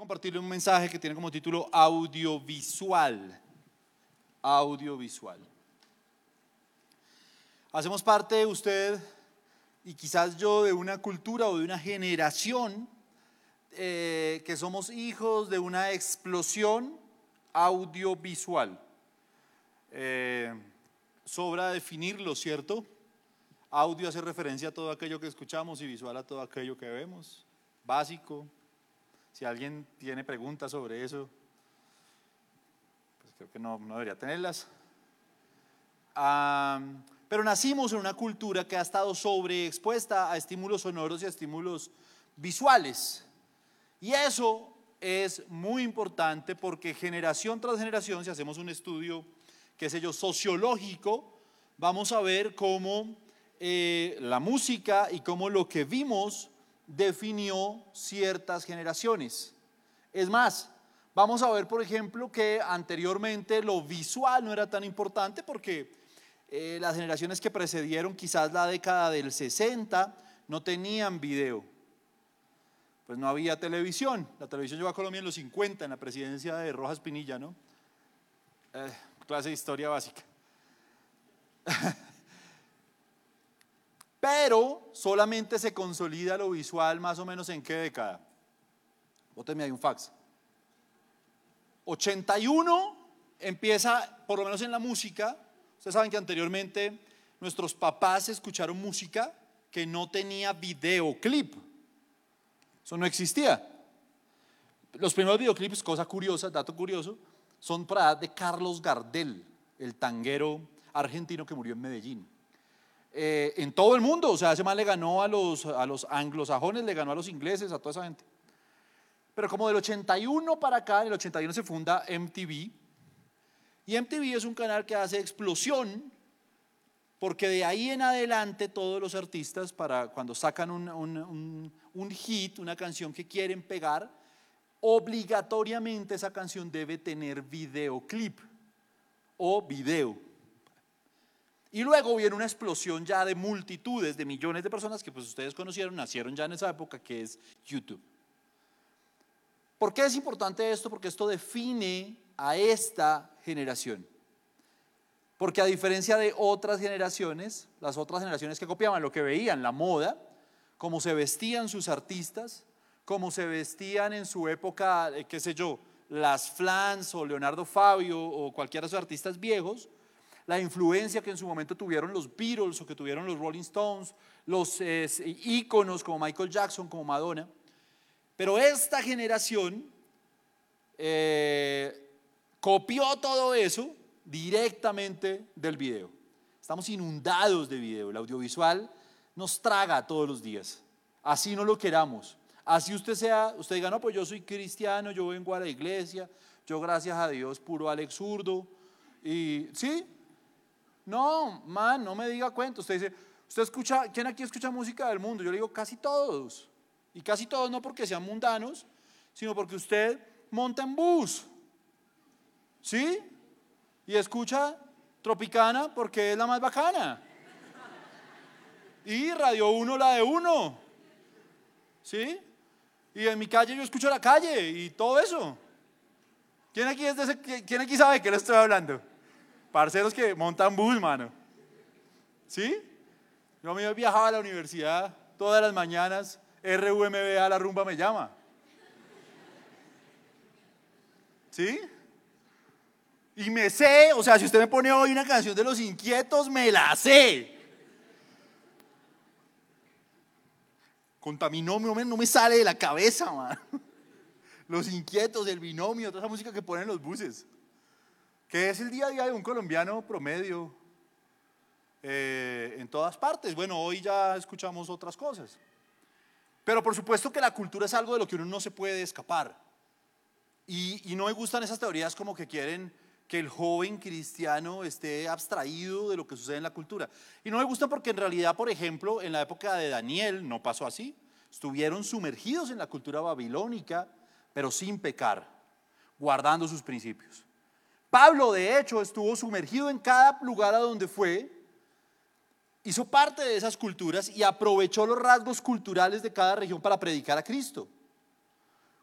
compartirle un mensaje que tiene como título audiovisual. Audiovisual. Hacemos parte, usted y quizás yo, de una cultura o de una generación eh, que somos hijos de una explosión audiovisual. Eh, sobra definirlo, ¿cierto? Audio hace referencia a todo aquello que escuchamos y visual a todo aquello que vemos. Básico, si alguien tiene preguntas sobre eso, pues creo que no, debería tenerlas. pero nacimos en una cultura que ha estado sobreexpuesta a estímulos sonoros y a estímulos visuales. Y eso es muy importante porque generación tras generación, si hacemos un estudio, qué sé yo, sociológico, vamos a ver cómo eh, la música y cómo lo que vimos definió ciertas generaciones. Es más, vamos a ver, por ejemplo, que anteriormente lo visual no era tan importante porque eh, las generaciones que precedieron quizás la década del 60 no tenían video. Pues no había televisión. La televisión llegó a Colombia en los 50, en la presidencia de Rojas Pinilla, ¿no? Eh, clase de historia básica. Pero solamente se consolida lo visual más o menos en qué década. Bóteme ahí un fax. 81 empieza, por lo menos en la música, ustedes saben que anteriormente nuestros papás escucharon música que no tenía videoclip. Eso no existía. Los primeros videoclips, cosa curiosa, dato curioso, son para de Carlos Gardel, el tanguero argentino que murió en Medellín. Eh, en todo el mundo. O sea, ese man le ganó a los, a los anglosajones, le ganó a los ingleses, a toda esa gente. Pero como del 81 para acá, en el 81 se funda MTV. Y MTV es un canal que hace explosión, porque de ahí en adelante todos los artistas, para cuando sacan un, un, un hit, una canción que quieren pegar, obligatoriamente esa canción debe tener videoclip o video. Y luego viene una explosión ya de multitudes, de millones de personas que pues ustedes conocieron, nacieron ya en esa época, que es YouTube. ¿Por qué es importante esto? Porque esto define a esta generación. Porque a diferencia de otras generaciones, las otras generaciones que copiaban lo que veían, la moda, cómo se vestían sus artistas, cómo se vestían en su época, eh, qué sé yo, las Flans o Leonardo Fabio o cualquiera de esos artistas viejos, la influencia que en su momento tuvieron los Beatles o que tuvieron los Rolling Stones, los íconos como Michael Jackson, como Madonna. Pero esta generación eh, copió todo eso directamente del video. Estamos inundados de video. El audiovisual nos traga todos los días. Así no lo queramos. Así usted sea, usted diga, no, pues yo soy cristiano, yo vengo a la iglesia, yo gracias a Dios puro Alex Zurdo. Y sí, no, man, no me diga cuento. Usted dice, ¿usted escucha, quién aquí escucha música del mundo? Yo le digo, casi todos. Y casi todos no porque sean mundanos, sino porque usted monta en bus. ¿Sí? Y escucha Tropicana porque es la más bacana. Y Radio 1 la de uno. ¿Sí? Y en mi calle yo escucho la calle y todo eso. ¿Quién aquí, es de ese, ¿quién aquí sabe que le estoy hablando? Parceros que montan bus, mano. ¿Sí? Yo me viajaba a la universidad todas las mañanas, RUMBA, la rumba me llama. ¿Sí? Y me sé, o sea, si usted me pone hoy una canción de los inquietos, me la sé. Contaminó, no me sale de la cabeza, man. Los inquietos, el binomio, toda esa música que ponen los buses que es el día a día de un colombiano promedio eh, en todas partes. Bueno, hoy ya escuchamos otras cosas. Pero por supuesto que la cultura es algo de lo que uno no se puede escapar. Y, no me gustan esas teorías como que quieren que el joven cristiano esté abstraído de lo que sucede en la cultura. Y no me gusta porque en realidad, por ejemplo, en la época de Daniel no pasó así. Estuvieron sumergidos en la cultura babilónica, pero sin pecar, guardando sus principios. Pablo, de hecho, estuvo sumergido en cada lugar a donde fue, hizo parte de esas culturas y aprovechó los rasgos culturales de cada región para predicar a Cristo.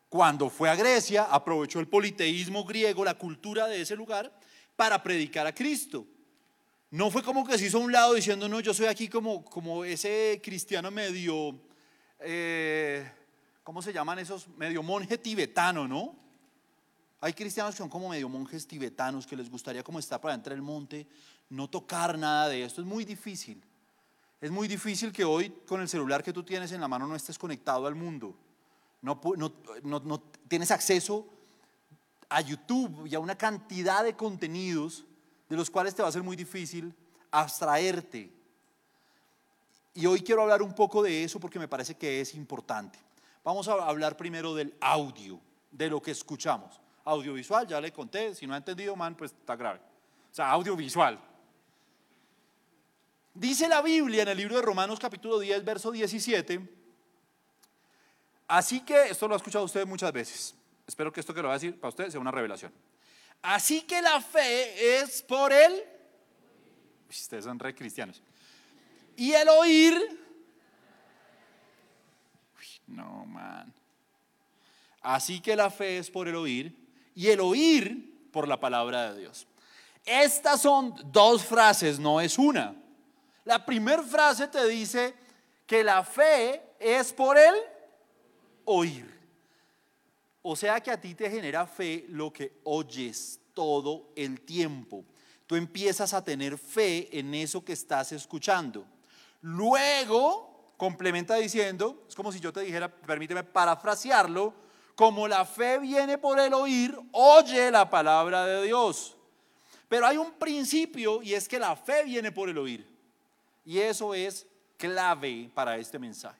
cuando fue a Grecia, aprovechó el politeísmo griego, la cultura de ese lugar, para predicar a Cristo. No fue como que se hizo a un lado diciendo, no, yo soy aquí como, como ese cristiano medio, eh, ¿cómo se llaman esos? Medio monje tibetano, ¿no? Hay cristianos que son como medio monjes tibetanos que les gustaría como estar para entrar el monte, no tocar nada de esto. Es muy difícil. Es muy difícil que hoy con el celular que tú tienes en la mano no estés conectado al mundo. No, no, tienes acceso a YouTube y a una cantidad de contenidos de los cuales te va a ser muy difícil abstraerte. Y hoy quiero hablar un poco de eso porque me parece que es importante. Vamos a hablar primero del audio, de lo que escuchamos. Audiovisual, ya le conté, si no ha entendido, man, pues está grave. O sea, audiovisual. Dice la Biblia en el libro de Romanos capítulo 10, verso 17. Así que, esto lo ha escuchado usted muchas veces. Espero que esto que lo va a decir para usted sea una revelación. Así que la fe es por él. Ustedes son re cristianos. Y el oír. no, man. Así que la fe es por el oír. Y el oír por la palabra de Dios. Estas son dos frases, no es una. La primera frase te dice que la fe es por el oír. O sea que a ti te genera fe lo que oyes todo el tiempo. Tú empiezas a tener fe en eso que estás escuchando. Luego, complementa diciendo, es como si yo te dijera, permíteme parafrasearlo, como la fe viene por el oír, oye la palabra de Dios. Pero hay un principio y es que la fe viene por el oír. Y eso es clave para este mensaje.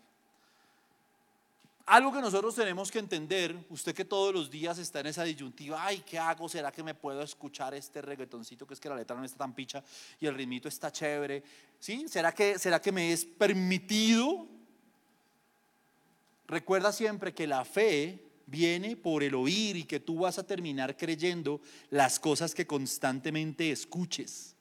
Algo que nosotros tenemos que entender, usted que todos los días está en esa disyuntiva, ay, ¿qué hago? ¿Será que me puedo escuchar este reggaetoncito que es que la letra no está tan picha y el ritmito está chévere? ¿Sí? ¿Será que, será que me es permitido? Recuerda siempre que la fe viene por el oír y que tú vas a terminar creyendo las cosas que constantemente escuches.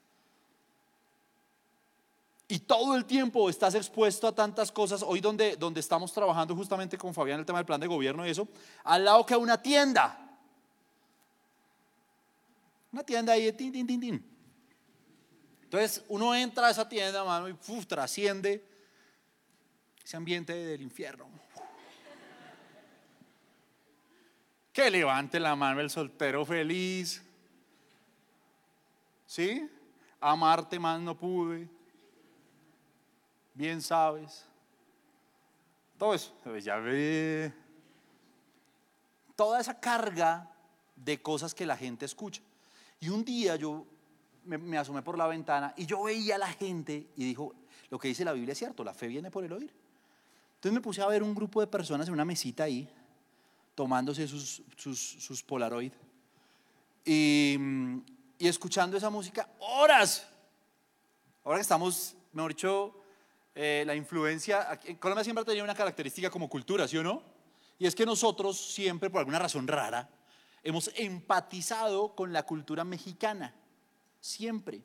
Y todo el tiempo estás expuesto a tantas cosas. Hoy donde, donde estamos trabajando justamente con Fabián el tema del plan de gobierno y eso, al lado que una tienda. Una tienda ahí tin, tin, tin, tin. Entonces uno entra a esa tienda, mano, y trasciende ese ambiente del infierno. Que levante la mano el soltero feliz. ¿Sí? Amarte más no pude bien sabes. Todo eso, ya ve. Toda esa carga de cosas que la gente escucha. Y un día yo me, asomé por la ventana y yo veía a la gente y dijo, lo que dice la Biblia es cierto, la fe viene por el oír. Entonces me puse a ver un grupo de personas en una mesita ahí, tomándose sus, sus, Polaroid y, y escuchando esa música horas. Ahora que estamos, mejor dicho, eh, la influencia, Colombia siempre ha tenido una característica como cultura, ¿sí o no? Y es que nosotros siempre, por alguna razón rara, hemos empatizado con la cultura mexicana, siempre.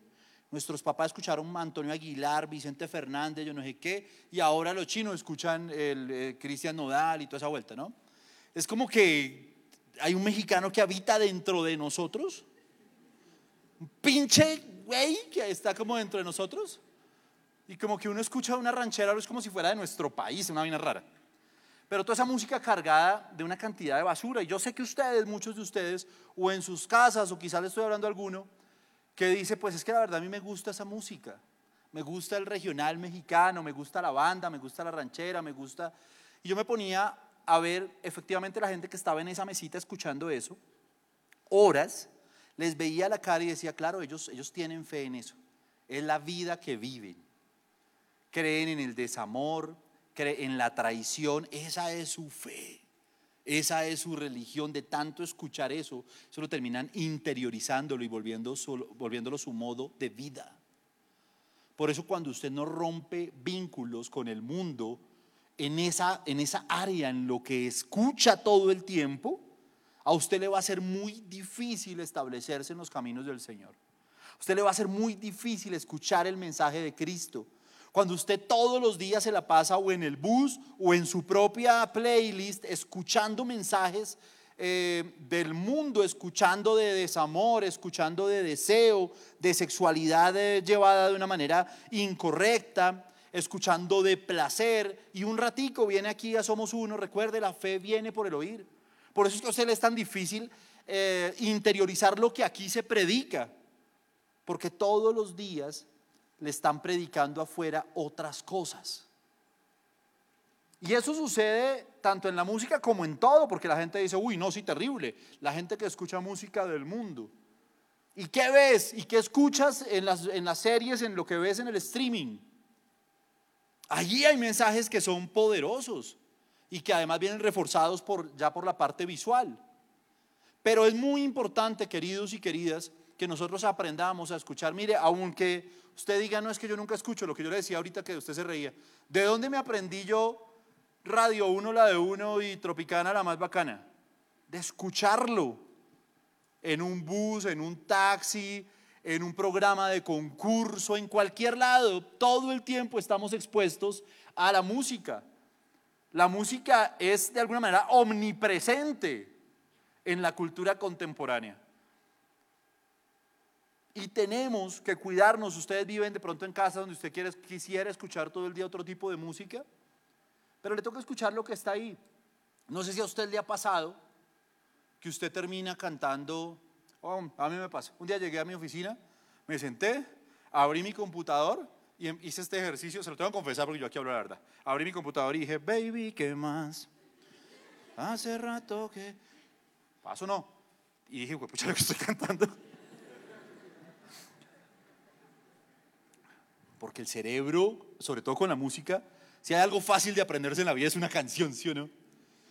Nuestros papás escucharon a Antonio Aguilar, Vicente Fernández, yo no sé qué, y ahora los chinos escuchan el, eh, Cristian Nodal y toda esa vuelta, ¿no? Es como que hay un mexicano que habita dentro de nosotros, un pinche güey que está como dentro de nosotros. Y como que uno escucha una ranchera, es como si fuera de nuestro país, una vaina rara. Pero toda esa música cargada de una cantidad de basura. Y yo sé que ustedes, muchos de ustedes, o en sus casas, o quizás le estoy hablando a alguno, que dice, pues es que la verdad a mí me gusta esa música. Me gusta el regional mexicano, me gusta la banda, me gusta la ranchera, me gusta... Y yo me ponía a ver efectivamente la gente que estaba en esa mesita escuchando eso, horas, les veía la cara y decía, claro, ellos, ellos tienen fe en eso. Es la vida que viven creen en el desamor, creen en la traición. Esa es su fe. Esa es su religión. De tanto escuchar eso, solo terminan interiorizándolo y volviendo volviéndolo su modo de vida. Por eso cuando usted no rompe vínculos con el mundo, en esa, en esa área en lo que escucha todo el tiempo, a usted le va a ser muy difícil establecerse en los caminos del Señor. A usted le va a ser muy difícil escuchar el mensaje de Cristo Cuando usted todos los días se la pasa o en el bus o en su propia playlist escuchando mensajes eh, del mundo, escuchando de desamor, escuchando de deseo, de sexualidad eh, llevada de una manera incorrecta, escuchando de placer y un ratico viene aquí a Somos Uno, recuerde, la fe viene por el oír. Por eso es que a usted le es tan difícil eh, interiorizar lo que aquí se predica, porque todos los días le están predicando afuera otras cosas. Y eso sucede tanto en la música como en todo, porque la gente dice, uy, no, sí, terrible. La gente que escucha música del mundo. ¿Y qué ves? ¿Y qué escuchas en las, en las series, en lo que ves en el streaming? Allí hay mensajes que son poderosos y que además vienen reforzados por, ya por la parte visual. Pero es muy importante, queridos y queridas, que nosotros aprendamos a escuchar. Mire, aunque usted diga, no es que yo nunca escucho, lo que yo le decía ahorita que usted se reía, ¿de dónde me aprendí yo Radio 1, la de uno y Tropicana, la más bacana? De escucharlo en un bus, en un taxi, en un programa de concurso, en cualquier lado. Todo el tiempo estamos expuestos a la música. La música es de alguna manera omnipresente en la cultura contemporánea. Y tenemos que cuidarnos. Ustedes viven de pronto en casa donde usted quiere, quisiera escuchar todo el día otro tipo de música, pero le toca escuchar lo que está ahí. No sé si a usted le ha pasado que usted termina cantando. Oh, a mí me pasa. Un día llegué a mi oficina, me senté, abrí mi computador y em, hice este ejercicio. Se lo tengo que confesar porque yo aquí hablo la verdad. Abrí mi computador y dije, baby, ¿qué más? Hace rato que. Paso no. Y dije, pucha, lo que estoy cantando. Porque el cerebro, sobre todo con la música, si hay algo fácil de aprenderse en la vida es una canción, ¿sí o no?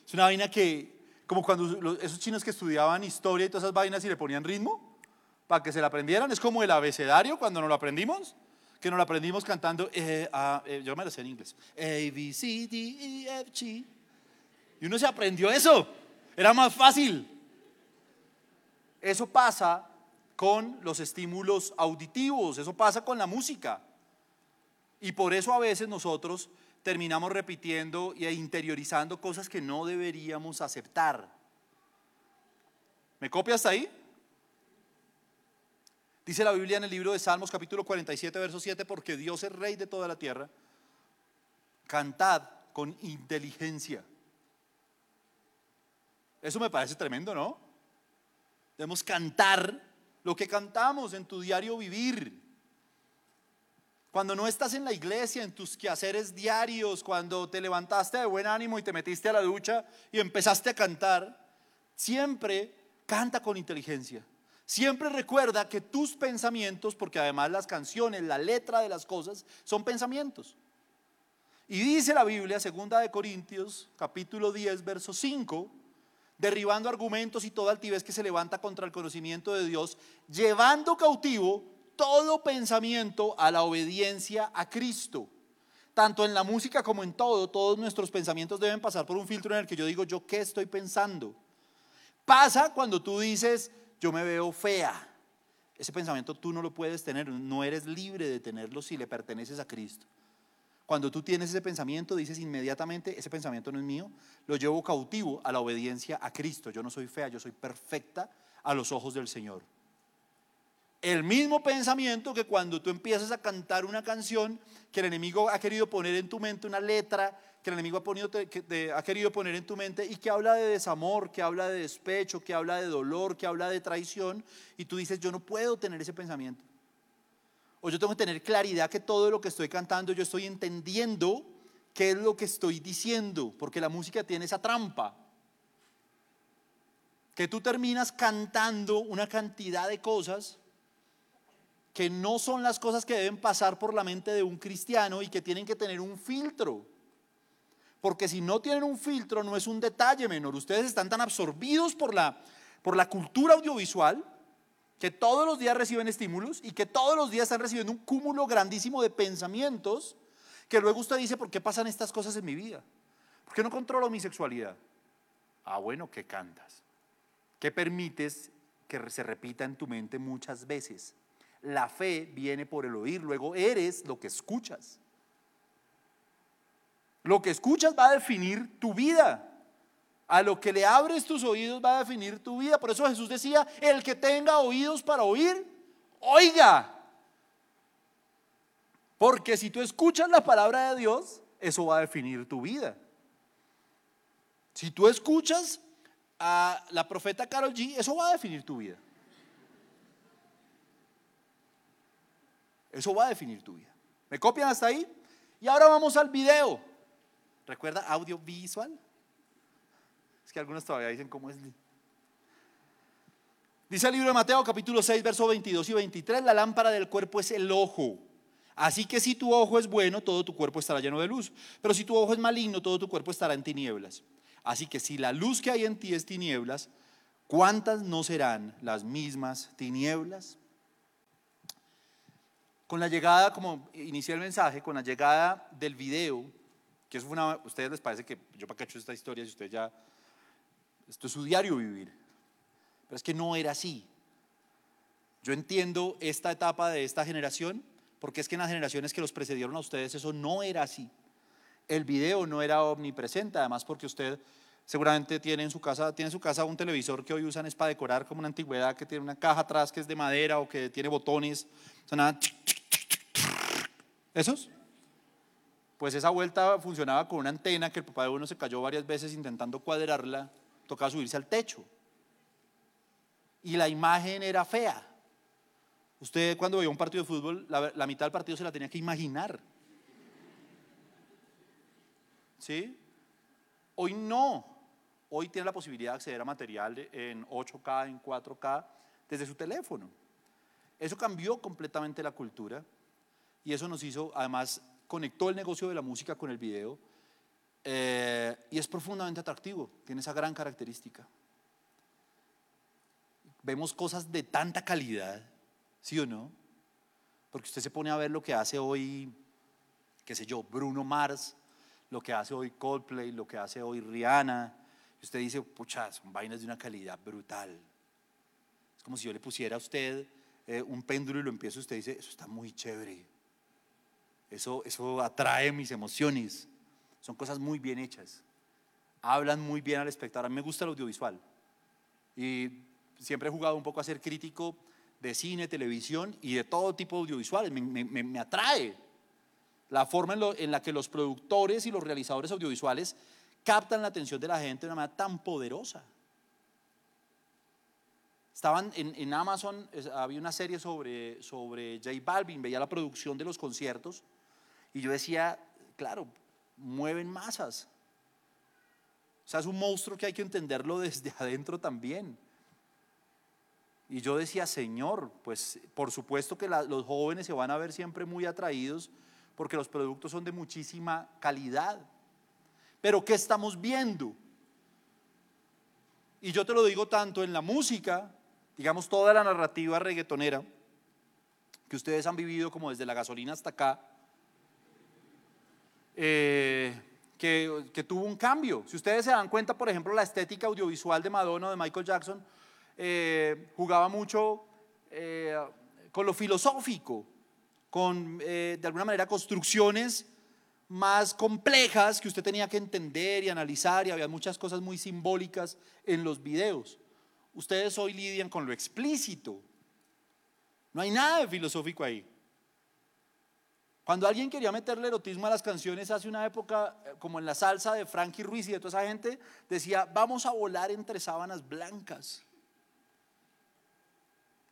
Es una vaina que, como cuando esos chinos que estudiaban historia y todas esas vainas y le ponían ritmo para que se la aprendieran, es como el abecedario cuando nos lo aprendimos, que nos lo aprendimos cantando, eh, eh, yo me lo sé en inglés, A, B, C, D, E, F, G. Y uno se aprendió eso, era más fácil. Eso pasa con los estímulos auditivos, eso pasa con la música. Y por eso a veces nosotros terminamos repitiendo e interiorizando cosas que no deberíamos aceptar. ¿Me copia hasta ahí? Dice la Biblia en el libro de Salmos capítulo 47, verso 7, porque Dios es rey de toda la tierra. Cantad con inteligencia. Eso me parece tremendo, ¿no? Debemos cantar lo que cantamos en tu diario vivir. Cuando no estás en la iglesia, en tus quehaceres diarios, cuando te levantaste de buen ánimo y te metiste a la ducha y empezaste a cantar, siempre canta con inteligencia. Siempre recuerda que tus pensamientos, porque además las canciones, la letra de las cosas son pensamientos. Y dice la Biblia, segunda de Corintios, capítulo 10, verso 5, derribando argumentos y toda altivez que se levanta contra el conocimiento de Dios, llevando cautivo todo pensamiento a la obediencia a Cristo. Tanto en la música como en todo, todos nuestros pensamientos deben pasar por un filtro en el que yo digo, ¿yo qué estoy pensando? Pasa cuando tú dices, yo me veo fea. Ese pensamiento tú no lo puedes tener, no eres libre de tenerlo si le perteneces a Cristo. Cuando tú tienes ese pensamiento, dices inmediatamente, ese pensamiento no es mío, lo llevo cautivo a la obediencia a Cristo. Yo no soy fea, yo soy perfecta a los ojos del Señor. El mismo pensamiento que cuando tú empiezas a cantar una canción que el enemigo ha querido poner en tu mente, una letra que el enemigo ha, querido poner en tu mente y que habla de desamor, que habla de despecho, que habla de dolor, que habla de traición, y tú dices, yo no puedo tener ese pensamiento. O yo tengo que tener claridad que todo lo que estoy cantando, yo estoy entendiendo qué es lo que estoy diciendo, porque la música tiene esa trampa. Que tú terminas cantando una cantidad de cosas que no son las cosas que deben pasar por la mente de un cristiano y que tienen que tener un filtro. Porque si no tienen un filtro no es un detalle menor. Ustedes están tan absorbidos por la, por la cultura audiovisual que todos los días reciben estímulos y que todos los días están recibiendo un cúmulo grandísimo de pensamientos que luego usted dice, ¿por qué pasan estas cosas en mi vida? ¿Por qué no controlo mi sexualidad? Ah, bueno, ¿qué cantas? ¿Qué permites que se repita en tu mente muchas veces? La fe viene por el oír, luego eres lo que escuchas. Lo que escuchas va a definir tu vida. A lo que le abres tus oídos va a definir tu vida. Por eso Jesús decía, el que tenga oídos para oír, oiga. Porque si tú escuchas la palabra de Dios, eso va a definir tu vida. Si tú escuchas a la profeta Carol G, eso va a definir tu vida. Eso va a definir tu vida. ¿Me copian hasta ahí? Y ahora vamos al video. ¿Recuerda audiovisual? Es que algunos todavía dicen cómo es. Dice el libro de Mateo capítulo 6, versos 22 y 23, la lámpara del cuerpo es el ojo. Así que si tu ojo es bueno, todo tu cuerpo estará lleno de luz. Pero si tu ojo es maligno, todo tu cuerpo estará en tinieblas. Así que si la luz que hay en ti es tinieblas, ¿cuántas no serán las mismas tinieblas? Con la llegada, como inicié el mensaje, con la llegada del video, que eso fue una, ustedes les parece que yo para qué he hecho esta historia si ustedes ya, esto es su diario vivir, pero es que no era así. Yo entiendo esta etapa de esta generación, porque es que en las generaciones que los precedieron a ustedes eso no era así. El video no era omnipresente, además porque usted seguramente tiene en su casa, tiene en su casa un televisor que hoy usan es para decorar como una antigüedad, que tiene una caja atrás que es de madera o que tiene botones, ¿Esos? Pues esa vuelta funcionaba con una antena que el papá de uno se cayó varias veces intentando cuadrarla, tocaba subirse al techo. Y la imagen era fea. Usted cuando veía un partido de fútbol, la mitad del partido se la tenía que imaginar. ¿Sí? Hoy no. Hoy tiene la posibilidad de acceder a material en 8K, en 4K, desde su teléfono. Eso cambió completamente la cultura y eso nos hizo, además, conectó el negocio de la música con el video eh, y es profundamente atractivo, tiene esa gran característica. Vemos cosas de tanta calidad, ¿sí o no? Porque usted se pone a ver lo que hace hoy, qué sé yo, Bruno Mars, lo que hace hoy Coldplay, lo que hace hoy Rihanna. Y usted dice, pucha, son vainas de una calidad brutal. Es como si yo le pusiera a usted eh, un péndulo y lo empiezo, usted dice, eso está muy chévere. Eso, eso atrae mis emociones. Son cosas muy bien hechas. Hablan muy bien al espectador. A mí me gusta el audiovisual. Y siempre he jugado un poco a ser crítico de cine, televisión y de todo tipo de audiovisuales. Me, me, me atrae la forma en, la que los productores y los realizadores audiovisuales captan la atención de la gente de una manera tan poderosa. Estaban en, Amazon, había una serie sobre, sobre J Balvin, veía la producción de los conciertos y yo decía, claro, mueven masas. O sea, es un monstruo que hay que entenderlo desde adentro también. Y yo decía, Señor, pues por supuesto que los jóvenes se van a ver siempre muy atraídos porque los productos son de muchísima calidad. Pero ¿qué estamos viendo? Y yo te lo digo tanto en la música, digamos toda la narrativa reggaetonera, que ustedes han vivido como desde la gasolina hasta acá, eh, que, tuvo un cambio. Si ustedes se dan cuenta, por ejemplo, la estética audiovisual de Madonna de Michael Jackson eh, jugaba mucho eh, con lo filosófico, con, de alguna manera, construcciones más complejas que usted tenía que entender y analizar y había muchas cosas muy simbólicas en los videos. Ustedes hoy lidian con lo explícito. No hay nada de filosófico ahí. Cuando alguien quería meterle erotismo a las canciones hace una época, eh, como en la salsa de Frankie Ruiz y de toda esa gente, decía, vamos a volar entre sábanas blancas.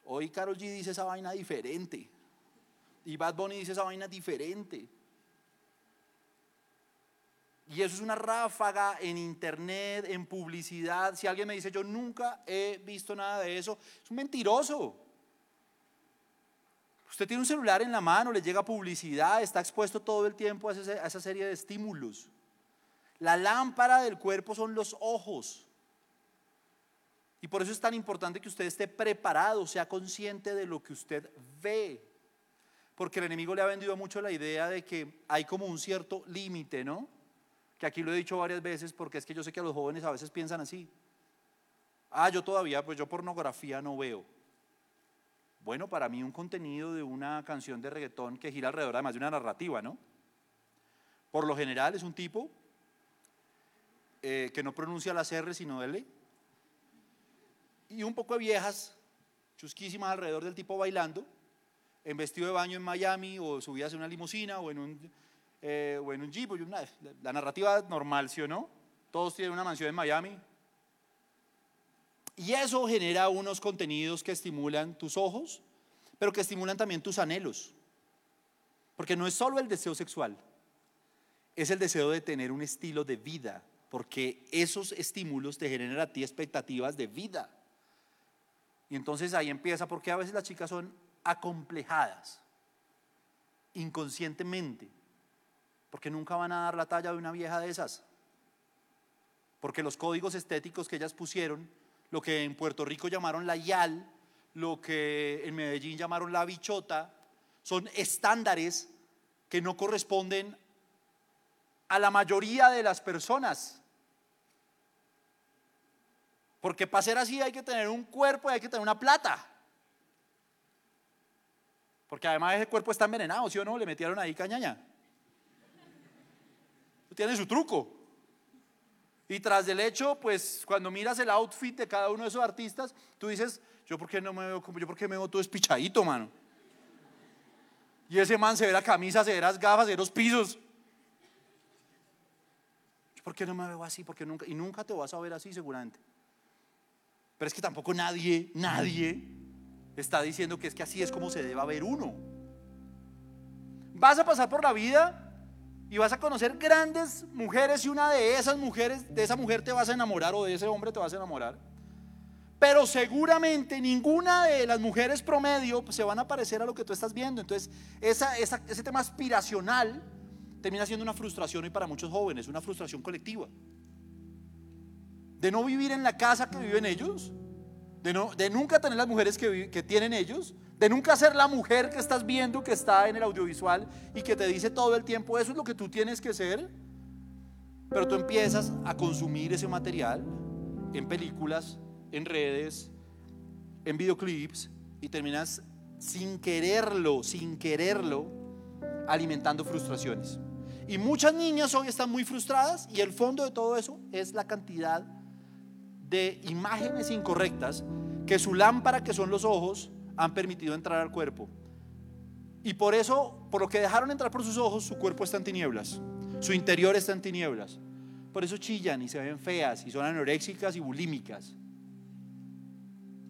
Hoy Carol G dice esa vaina diferente. Y Bad Bunny dice esa vaina diferente. Y eso es una ráfaga en internet, en publicidad. Si alguien me dice, yo nunca he visto nada de eso, es un mentiroso. Usted tiene un celular en la mano, le llega publicidad, está expuesto todo el tiempo a esa serie de estímulos. La lámpara del cuerpo son los ojos. Y por eso es tan importante que usted esté preparado, sea consciente de lo que usted ve porque el enemigo le ha vendido mucho la idea de que hay como un cierto límite, ¿no? Que aquí lo he dicho varias veces porque es que yo sé que a los jóvenes a veces piensan así. Ah, yo todavía, pues yo pornografía no veo. Bueno, para mí un contenido de una canción de reggaetón que gira alrededor además de una narrativa, ¿no? Por lo general es un tipo eh, que no pronuncia las R sino L. Y un poco de viejas, chusquísimas alrededor del tipo bailando, en vestido de baño en Miami o subidas en una limusina o en un, eh, en jeep. la narrativa normal, ¿sí o no? Todos tienen una mansión en Miami. Y eso genera unos contenidos que estimulan tus ojos, pero que estimulan también tus anhelos. Porque no es solo el deseo sexual, es el deseo de tener un estilo de vida, porque esos estímulos te generan a ti expectativas de vida. Y entonces ahí empieza, porque a veces las chicas son acomplejadas, inconscientemente, porque nunca van a dar la talla de una vieja de esas. Porque los códigos estéticos que ellas pusieron, lo que en Puerto Rico llamaron la YAL, lo que en Medellín llamaron la bichota, son estándares que no corresponden a la mayoría de las personas. Porque para ser así hay que tener un cuerpo y hay que tener una plata. Porque además ese cuerpo está envenenado, ¿sí o no? Le metieron ahí cañaña. Tiene su truco. Y tras del hecho, pues cuando miras el outfit de cada uno de esos artistas, tú dices, yo por qué no me veo como yo por qué me veo todo espichadito, mano. Y ese man se ve la camisa, se ve las gafas, se ve los pisos. ¿Por qué no me veo así? Porque nunca, y nunca te vas a ver así seguramente. Pero es que tampoco nadie, nadie está diciendo que es que así es como se debe ver uno. Vas a pasar por la vida y vas a conocer grandes mujeres y una de esas mujeres, de esa mujer te vas a enamorar o de ese hombre te vas a enamorar. Pero seguramente ninguna de las mujeres promedio se van a parecer a lo que tú estás viendo. Entonces, ese tema aspiracional termina siendo una frustración y para muchos jóvenes, una frustración colectiva. De no vivir en la casa que viven ellos, de, no, de nunca tener las mujeres que, que tienen ellos, de nunca ser la mujer que estás viendo que está en el audiovisual y que te dice todo el tiempo, eso es lo que tú tienes que ser. Pero tú empiezas a consumir ese material en películas, en redes, en videoclips y terminas sin quererlo, sin quererlo, alimentando frustraciones. Y muchas niñas hoy están muy frustradas y el fondo de todo eso es la cantidad de imágenes incorrectas que su lámpara, que son los ojos, han permitido entrar al cuerpo. Y por eso, por lo que dejaron entrar por sus ojos, su cuerpo está en tinieblas, su interior está en tinieblas. Por eso chillan y se ven feas y son anoréxicas y bulímicas.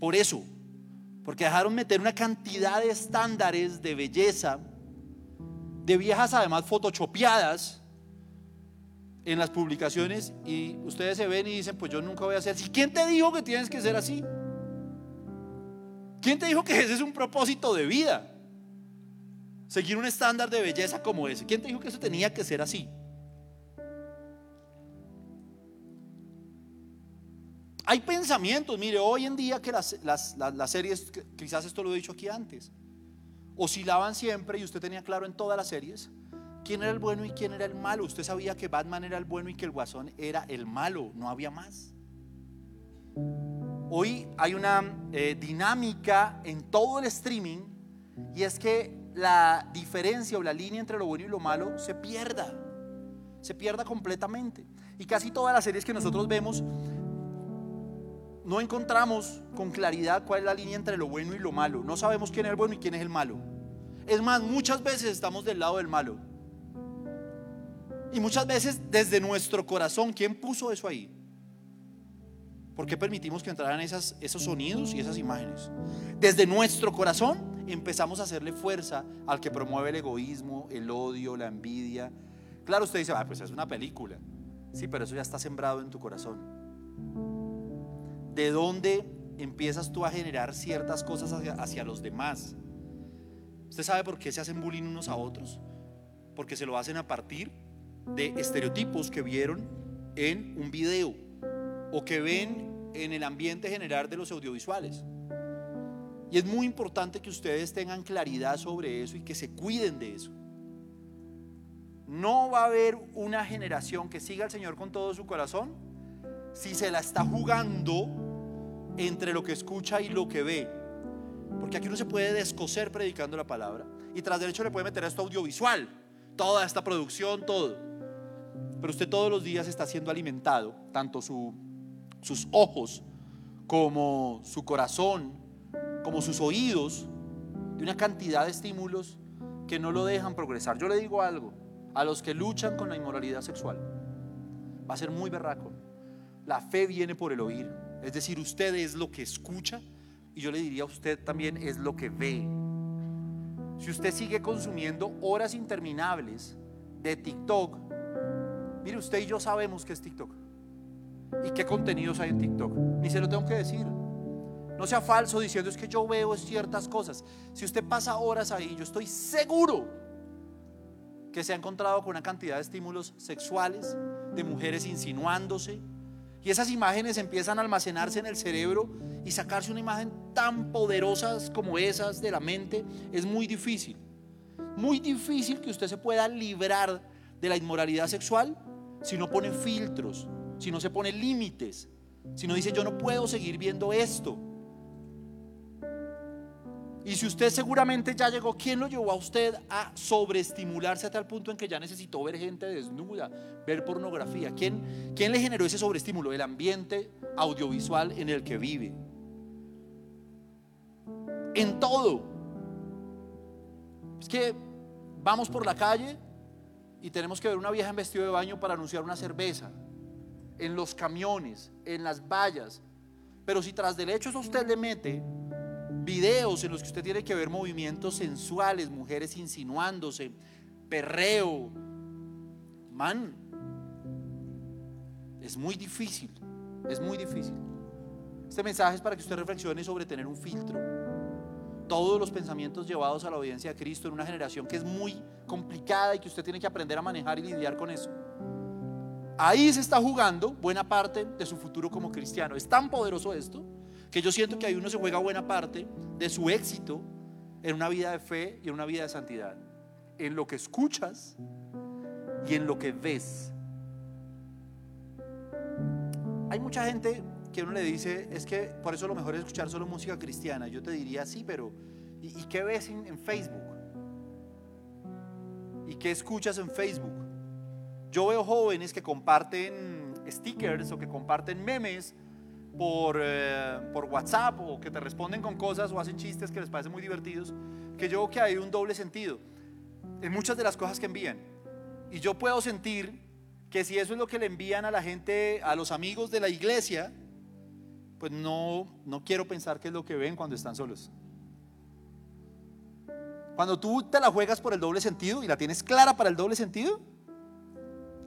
Por eso, porque dejaron meter una cantidad de estándares de belleza, de viejas además photoshopeadas en las publicaciones y ustedes se ven y dicen, pues yo nunca voy a ser así. ¿Quién te dijo que tienes que ser así? ¿Quién te dijo que ese es un propósito de vida? Seguir un estándar de belleza como ese. ¿Quién te dijo que eso tenía que ser así? Hay pensamientos, mire, hoy en día que las, series, quizás esto lo he dicho aquí antes, oscilaban siempre y usted tenía claro en todas las series quién era el bueno y quién era el malo. Usted sabía que Batman era el bueno y que el Guasón era el malo, no había más. Hoy hay una eh, dinámica en todo el streaming y es que la diferencia o la línea entre lo bueno y lo malo se pierda, se pierda completamente. Y casi todas las series que nosotros vemos no encontramos con claridad cuál es la línea entre lo bueno y lo malo. No sabemos quién es el bueno y quién es el malo. Es más, muchas veces estamos del lado del malo. Y muchas veces desde nuestro corazón, ¿quién puso eso ahí? ¿Por qué permitimos que entraran esas, esos sonidos y esas imágenes? Desde nuestro corazón empezamos a hacerle fuerza al que promueve el egoísmo, el odio, la envidia. Claro, usted dice, ah, pues es una película. Sí, pero eso ya está sembrado en tu corazón de dónde empiezas tú a generar ciertas cosas hacia, los demás. ¿Usted sabe por qué se hacen bullying unos a otros? Porque se lo hacen a partir de estereotipos que vieron en un video o que ven en el ambiente general de los audiovisuales. Y es muy importante que ustedes tengan claridad sobre eso y que se cuiden de eso. No va a haber una generación que siga al Señor con todo su corazón si se la está jugando entre lo que escucha y lo que ve. Porque aquí uno se puede descoser predicando la palabra. Y tras derecho le puede meter esto audiovisual. toda esta producción, todo. Pero usted todos los días está siendo alimentado, tanto su, sus ojos como su corazón, como sus oídos, de una cantidad de estímulos que no lo dejan progresar. Yo le digo algo, a los que luchan con la inmoralidad sexual, va a ser muy berraco. La fe viene por el oír, es decir, usted es lo que escucha y yo le diría a usted también es lo que ve. Si usted sigue consumiendo horas interminables de TikTok, mire, usted y yo sabemos que es TikTok y qué contenidos hay en TikTok. Ni se lo tengo que decir. No sea falso diciendo es que yo veo ciertas cosas. Si usted pasa horas ahí, yo estoy seguro que se ha encontrado con una cantidad de estímulos sexuales, de mujeres insinuándose, y esas imágenes empiezan a almacenarse en el cerebro y sacarse una imagen tan poderosa como esas de la mente es muy difícil. Muy difícil que usted se pueda librar de la inmoralidad sexual si no pone filtros, si no se pone límites, si no dice yo no puedo seguir viendo esto. Y si usted seguramente ya llegó, ¿quién lo llevó a usted a sobreestimularse a tal punto en que ya necesitó ver gente desnuda, ver pornografía? ¿Quién, quién le generó ese sobreestímulo? El ambiente audiovisual en el que vive. En todo. Es que vamos por la calle y tenemos que ver una vieja en vestido de baño para anunciar una cerveza. En los camiones, en las vallas. Pero si tras del hecho usted le mete videos en los que usted tiene que ver movimientos sensuales, mujeres insinuándose, perreo. Man, es muy difícil, es muy difícil. Este mensaje es para que usted reflexione sobre tener un filtro. Todos los pensamientos llevados a la obediencia a Cristo en una generación que es muy complicada y que usted tiene que aprender a manejar y lidiar con eso. Ahí se está jugando buena parte de su futuro como cristiano. Es tan poderoso esto que yo siento que ahí uno se juega buena parte de su éxito en una vida de fe y en una vida de santidad. En lo que escuchas y en lo que ves. Hay mucha gente que uno le dice, es que por eso lo mejor es escuchar solo música cristiana. Yo te diría, sí, pero ¿y, qué ves en, en Facebook? ¿Y qué escuchas en Facebook? Yo veo jóvenes que comparten stickers o que comparten memes por, eh, por WhatsApp o que te responden con cosas o hacen chistes que les parecen muy divertidos, que yo que hay un doble sentido en muchas de las cosas que envían. Y yo puedo sentir que si eso es lo que le envían a la gente, a los amigos de la iglesia, pues no, no quiero pensar que es lo que ven cuando están solos. Cuando tú te la juegas por el doble sentido y la tienes clara para el doble sentido,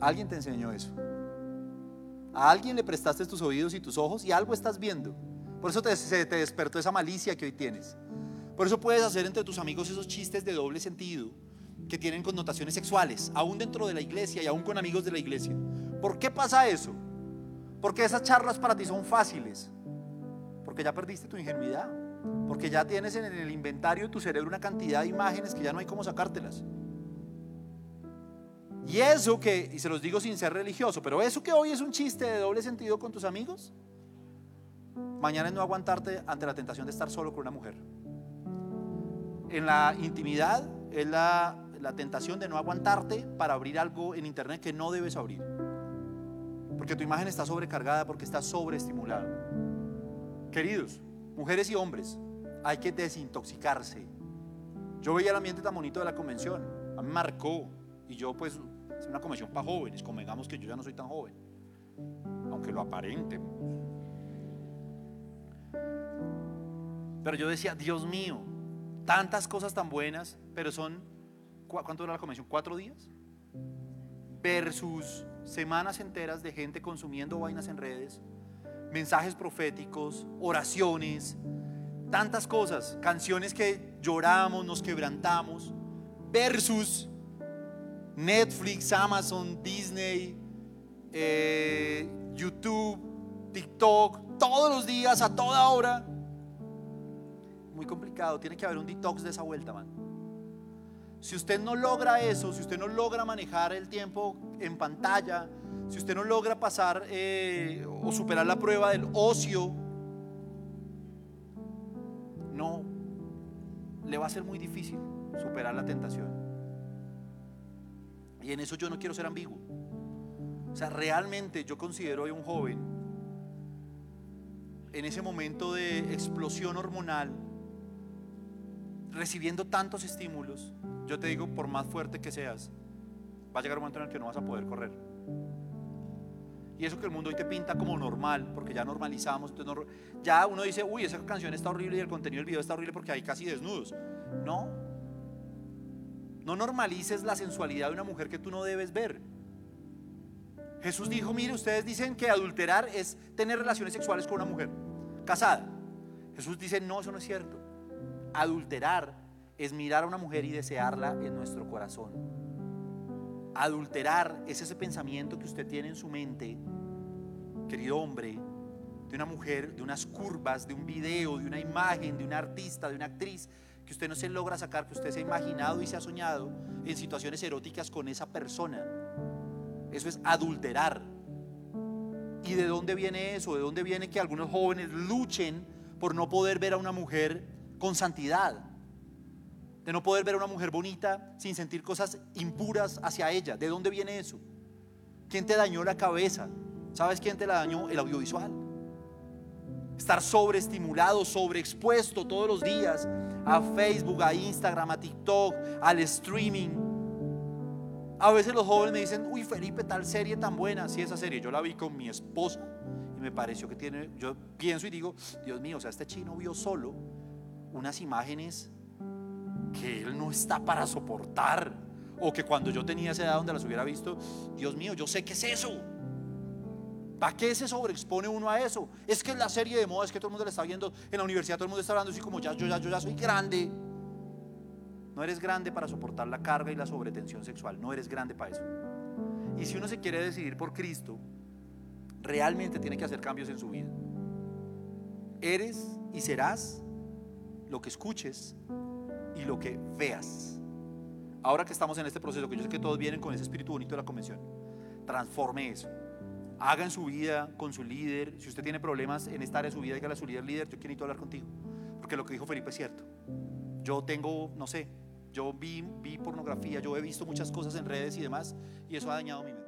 alguien te enseñó eso. A alguien le prestaste tus oídos y tus ojos y algo estás viendo. Por eso te, se despertó esa malicia que hoy tienes. Por eso puedes hacer entre tus amigos esos chistes de doble sentido que tienen connotaciones sexuales, aún dentro de la iglesia y aún con amigos de la iglesia. ¿Por qué pasa eso? Porque esas charlas para ti son fáciles. Porque ya perdiste tu ingenuidad. Porque ya tienes en el inventario de tu cerebro una cantidad de imágenes que ya no hay cómo sacártelas. Y eso que, y se los digo sin ser religioso, pero eso que hoy es un chiste de doble sentido con tus amigos, mañana es no aguantarte ante la tentación de estar solo con una mujer. En la intimidad es la, la tentación de no aguantarte para abrir algo en internet que no debes abrir. Porque tu imagen está sobrecargada, porque está sobreestimulada. Queridos, mujeres y hombres, hay que desintoxicarse. Yo veía el ambiente tan bonito de la convención, a mí me marcó. Y yo pues es una convención para jóvenes, convengamos que yo ya no soy tan joven, aunque lo aparente. Pero yo decía, Dios mío, tantas cosas tan buenas, pero son, ¿cuánto dura la convención? ¿Cuatro días? Versus semanas enteras de gente consumiendo vainas en redes, mensajes proféticos, oraciones, tantas cosas, canciones que lloramos, nos quebrantamos, versus Netflix, Amazon, Disney, eh, YouTube, TikTok, todos los días, a toda hora. Muy complicado, tiene que haber un detox de esa vuelta, man. Si usted no logra eso, si usted no logra manejar el tiempo en pantalla, si usted no logra pasar eh, o superar la prueba del ocio, no, le va a ser muy difícil superar la tentación. Y en eso yo no quiero ser ambiguo. O sea, realmente yo considero a un joven en ese momento de explosión hormonal, recibiendo tantos estímulos, yo te digo, por más fuerte que seas, va a llegar un momento en el que no vas a poder correr. Y eso que el mundo hoy te pinta como normal, porque ya normalizamos, ya uno dice, uy, esa canción está horrible y el contenido del video está horrible porque hay casi desnudos. No, no normalices la sensualidad de una mujer que tú no debes ver. Jesús dijo, mire, ustedes dicen que adulterar es tener relaciones sexuales con una mujer casada. Jesús dice, no, eso no es cierto. Adulterar es mirar a una mujer y desearla en nuestro corazón. Adulterar es ese pensamiento que usted tiene en su mente, querido hombre, de una mujer, de unas curvas, de un video, de una imagen, de un artista, de una actriz, que usted no se logra sacar, que usted se ha imaginado y se ha soñado en situaciones eróticas con esa persona. Eso es adulterar. ¿Y de dónde viene eso? ¿De dónde viene que algunos jóvenes luchen por no poder ver a una mujer con santidad? De no poder ver a una mujer bonita sin sentir cosas impuras hacia ella. ¿De dónde viene eso? ¿Quién te dañó la cabeza? ¿Sabes quién te la dañó? El audiovisual. Estar sobreestimulado, sobreexpuesto todos los días a Facebook, a Instagram, a TikTok, al streaming a veces los jóvenes me dicen, uy Felipe, tal serie tan buena. Sí, esa serie, yo la vi con mi esposa y me pareció que tiene, yo pienso y digo, Dios mío, o sea, este chino vio solo unas imágenes que él no está para soportar. O que cuando yo tenía esa edad donde las hubiera visto, Dios mío, yo sé qué es eso. ¿Para qué se sobreexpone uno a eso? Es que la serie de moda, es que todo el mundo la está viendo en la universidad, todo el mundo está hablando así como ya, yo ya, yo ya soy grande. No eres grande para soportar la carga y la sobretensión sexual. No eres grande para eso. Y si uno se quiere decidir por Cristo, realmente tiene que hacer cambios en su vida. Eres y serás lo que escuches y lo que veas. Ahora que estamos en este proceso, que yo sé que todos vienen con ese espíritu bonito de la convención, transforme eso. Haga en su vida con su líder. Si usted tiene problemas en esta área de su vida, dígale a su líder, líder, yo quiero hablar contigo. Porque lo que dijo Felipe es cierto. Yo tengo, no sé, yo vi, vi pornografía, yo he visto muchas cosas en redes y demás, y eso ha dañado mi mente.